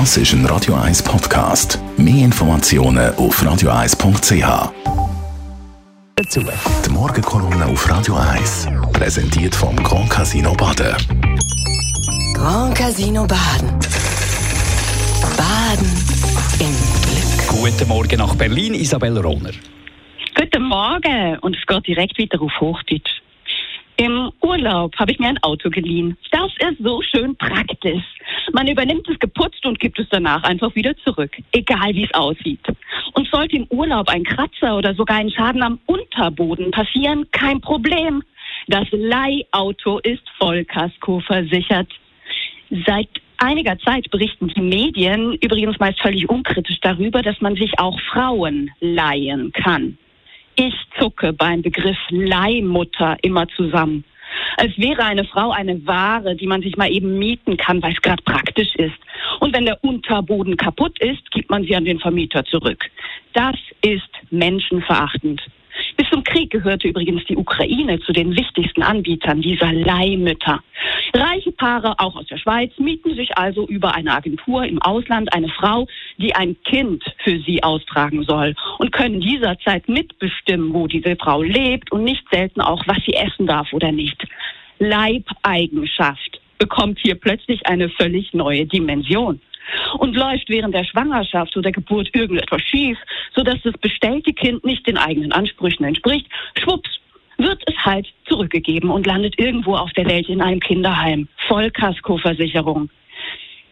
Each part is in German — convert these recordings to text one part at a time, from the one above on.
Das ist ein Radio 1 Podcast. Mehr Informationen auf radio1.ch. Dazu. Die Morgenkolumne auf Radio 1 präsentiert vom Grand Casino Baden. Grand Casino Baden. Baden im Glück. Guten Morgen nach Berlin, Isabel Rohner. Guten Morgen und es geht direkt wieder auf Hochdeutsch. Im Urlaub habe ich mir ein Auto geliehen. Das ist so schön praktisch. Man übernimmt es geputzt und gibt es danach einfach wieder zurück, egal wie es aussieht. Und sollte im Urlaub ein Kratzer oder sogar ein Schaden am Unterboden passieren, kein Problem. Das Leihauto ist Vollkasko versichert. Seit einiger Zeit berichten die Medien übrigens meist völlig unkritisch darüber, dass man sich auch Frauen leihen kann. Ich zucke beim Begriff Leihmutter immer zusammen. Als wäre eine Frau eine Ware, die man sich mal eben mieten kann, weil es gerade praktisch ist. Und wenn der Unterboden kaputt ist, gibt man sie an den Vermieter zurück. Das ist menschenverachtend. Bis zum Krieg gehörte übrigens die Ukraine zu den wichtigsten Anbietern dieser Leihmütter. Reiche Paare, auch aus der Schweiz, mieten sich also über eine Agentur im Ausland eine Frau, die ein Kind für sie austragen soll und können dieser Zeit mitbestimmen, wo diese Frau lebt und nicht selten auch, was sie essen darf oder nicht. Leibeigenschaft bekommt hier plötzlich eine völlig neue Dimension und läuft während der Schwangerschaft oder Geburt irgendetwas schief, sodass das bestellte Kind nicht den eigenen Ansprüchen entspricht, schwupps, wird es halt zurückgegeben und landet irgendwo auf der Welt in einem Kinderheim. Vollkaskoversicherung.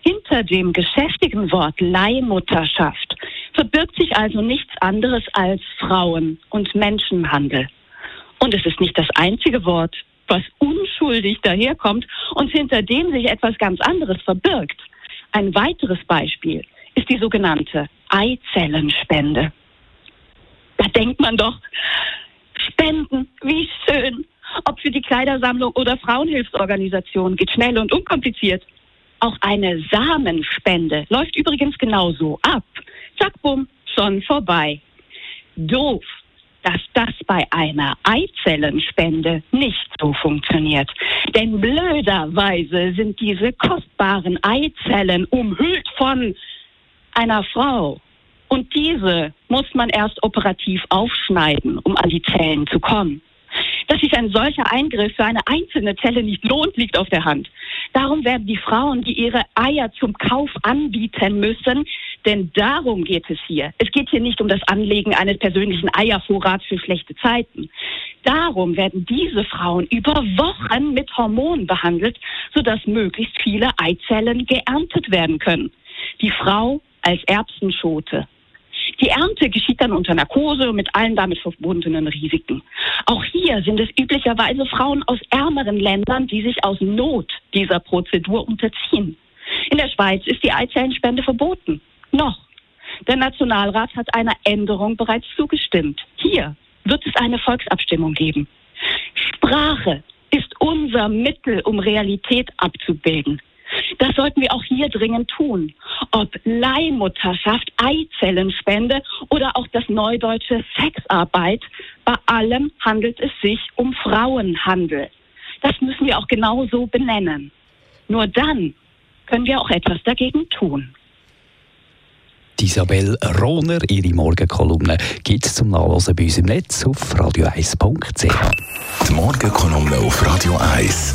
Hinter dem geschäftigen Wort Leihmutterschaft verbirgt sich also nichts anderes als Frauen- und Menschenhandel. Und es ist nicht das einzige Wort, was unschuldig daherkommt und hinter dem sich etwas ganz anderes verbirgt. Ein weiteres Beispiel ist die sogenannte Eizellenspende. Da denkt man doch, Spenden, wie schön. Ob für die Kleidersammlung oder Frauenhilfsorganisation geht schnell und unkompliziert. Auch eine Samenspende läuft übrigens genauso ab. Zack, bumm, schon vorbei. Doof, dass das bei einer Eizellenspende nicht so funktioniert. Denn blöderweise sind diese kostbaren Eizellen umhüllt von einer Frau. Und diese muss man erst operativ aufschneiden, um an die Zellen zu kommen. Dass sich ein solcher Eingriff für eine einzelne Zelle nicht lohnt, liegt auf der Hand. Darum werden die Frauen, die ihre Eier zum Kauf anbieten müssen, denn darum geht es hier. Es geht hier nicht um das Anlegen eines persönlichen Eiervorrats für schlechte Zeiten. Darum werden diese Frauen über Wochen mit Hormonen behandelt, sodass möglichst viele Eizellen geerntet werden können. Die Frau als Erbsenschote. Die Ernte geschieht dann unter Narkose mit allen damit verbundenen Risiken. Auch hier sind es üblicherweise Frauen aus ärmeren Ländern, die sich aus Not dieser Prozedur unterziehen. In der Schweiz ist die Eizellenspende verboten. Noch. Der Nationalrat hat einer Änderung bereits zugestimmt. Hier wird es eine Volksabstimmung geben. Sprache ist unser Mittel, um Realität abzubilden. Das sollten wir auch hier dringend tun. Ob Leihmutterschaft, Eizellenspende oder auch das neudeutsche Sexarbeit, bei allem handelt es sich um Frauenhandel. Das müssen wir auch genauso benennen. Nur dann können wir auch etwas dagegen tun. Isabel Rohner, ihre Morgenkolumne, gibt es zum Nachlesen bei uns im Netz auf radio1.ch. Die Morgenkolumne auf Radio 1.